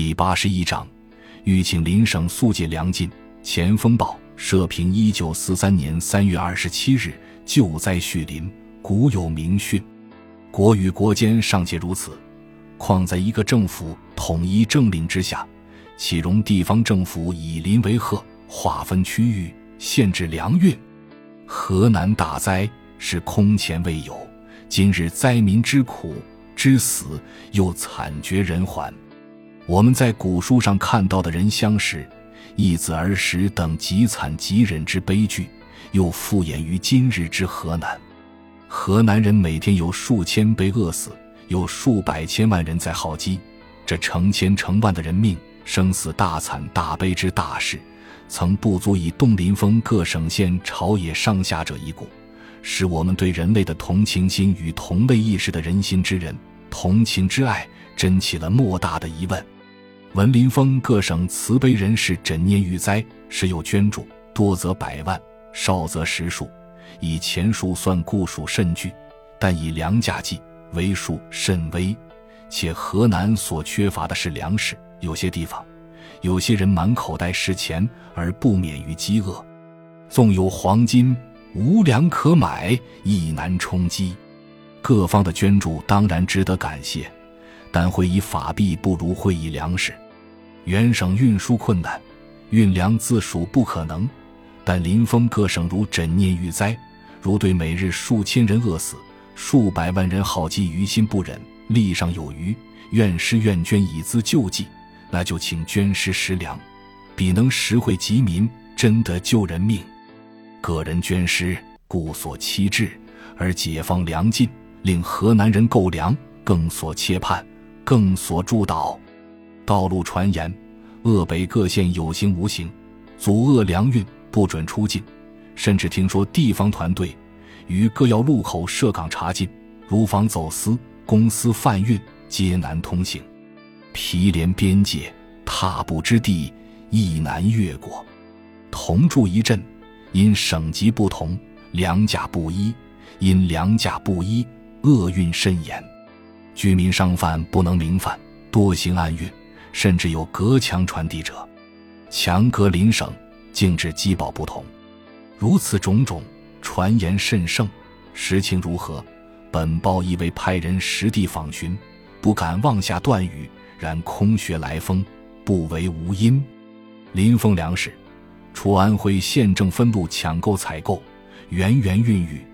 第八十一章，欲请邻省速解粮进。前锋报社评：一九四三年三月二十七日，救灾恤邻，古有名训：国与国间尚且如此，况在一个政府统一政令之下，岂容地方政府以邻为壑，划分区域，限制粮运？河南大灾是空前未有，今日灾民之苦之死，又惨绝人寰。我们在古书上看到的人相识、一子儿时等极惨极忍之悲剧，又复演于今日之河南。河南人每天有数千被饿死，有数百千万人在耗饥，这成千成万的人命、生死大惨大悲之大事，曾不足以动临风各省县朝野上下者一股，使我们对人类的同情心与同类意识的人心之人、同情之爱，真起了莫大的疑问。文林峰各省慈悲人士枕念遇灾，时有捐助，多则百万，少则十数。以钱数算，固属甚巨；但以粮价计，为数甚微。且河南所缺乏的是粮食，有些地方，有些人满口袋是钱，而不免于饥饿。纵有黄金，无粮可买，亦难充饥。各方的捐助当然值得感谢。但会以法币不如会以粮食，原省运输困难，运粮自属不可能。但临风各省如枕念遇灾，如对每日数千人饿死、数百万人耗饥于心不忍，力上有余，愿施愿捐以资救济，那就请捐施食粮，彼能实惠及民，真得救人命。个人捐施，故所期至，而解放粮尽，令河南人购粮，更所切盼。更所助导，道路传言，鄂北各县有形无形，阻遏粮运，不准出境。甚至听说地方团队于各要路口设岗查禁，如防走私、公私贩运，皆难通行。毗连边界，踏步之地，亦难越过。同住一镇，因省级不同，粮价不一；因粮价不一，厄运甚严。居民商贩不能明贩，多行暗运，甚至有隔墙传递者，墙隔邻省，竟至机保不同。如此种种传言甚盛，实情如何？本报亦未派人实地访寻，不敢妄下断语。然空穴来风，不为无因。临风粮食，除安徽县政分路抢购采购，源源运豫，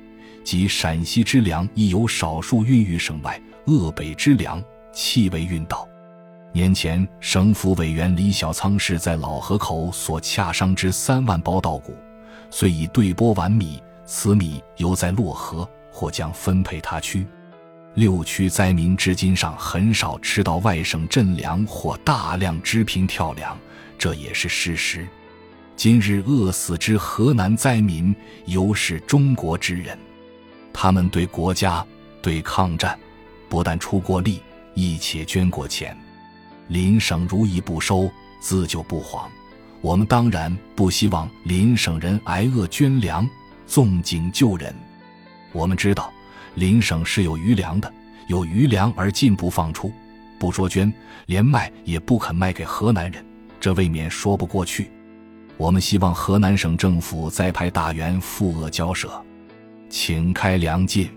及陕西之粮亦有少数运豫省外。鄂北之粮气味运到。年前省府委员李小仓氏在老河口所洽商之三万包稻谷，虽已对拨完米，此米犹在洛河，或将分配他区。六区灾民至今尚很少吃到外省赈粮或大量支平跳粮，这也是事实。今日饿死之河南灾民，犹是中国之人，他们对国家、对抗战。不但出过力，亦且捐过钱。邻省如一不收，自就不还。我们当然不希望邻省人挨饿捐粮，纵井救人。我们知道邻省是有余粮的，有余粮而进不放出，不说捐，连卖也不肯卖给河南人，这未免说不过去。我们希望河南省政府再派大员赴鄂交涉，请开粮进。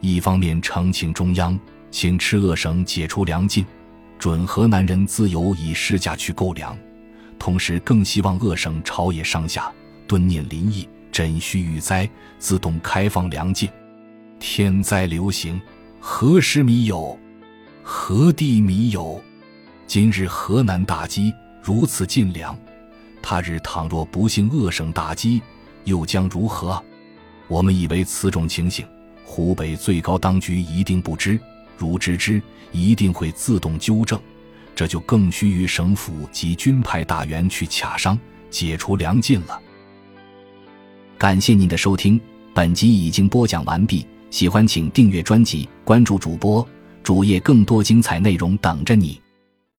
一方面呈请中央，请赤鄂省解除粮禁，准河南人自由以市价去购粮；同时更希望鄂省朝野上下敦念临意，枕需遇灾，自动开放粮禁。天灾流行，何时米有？何地米有？今日河南大饥，如此尽粮，他日倘若不幸鄂省大饥，又将如何？我们以为此种情形。湖北最高当局一定不知，如知之，一定会自动纠正，这就更需于省府及军派大员去洽商，解除粮禁了。感谢您的收听，本集已经播讲完毕。喜欢请订阅专辑，关注主播主页，更多精彩内容等着你。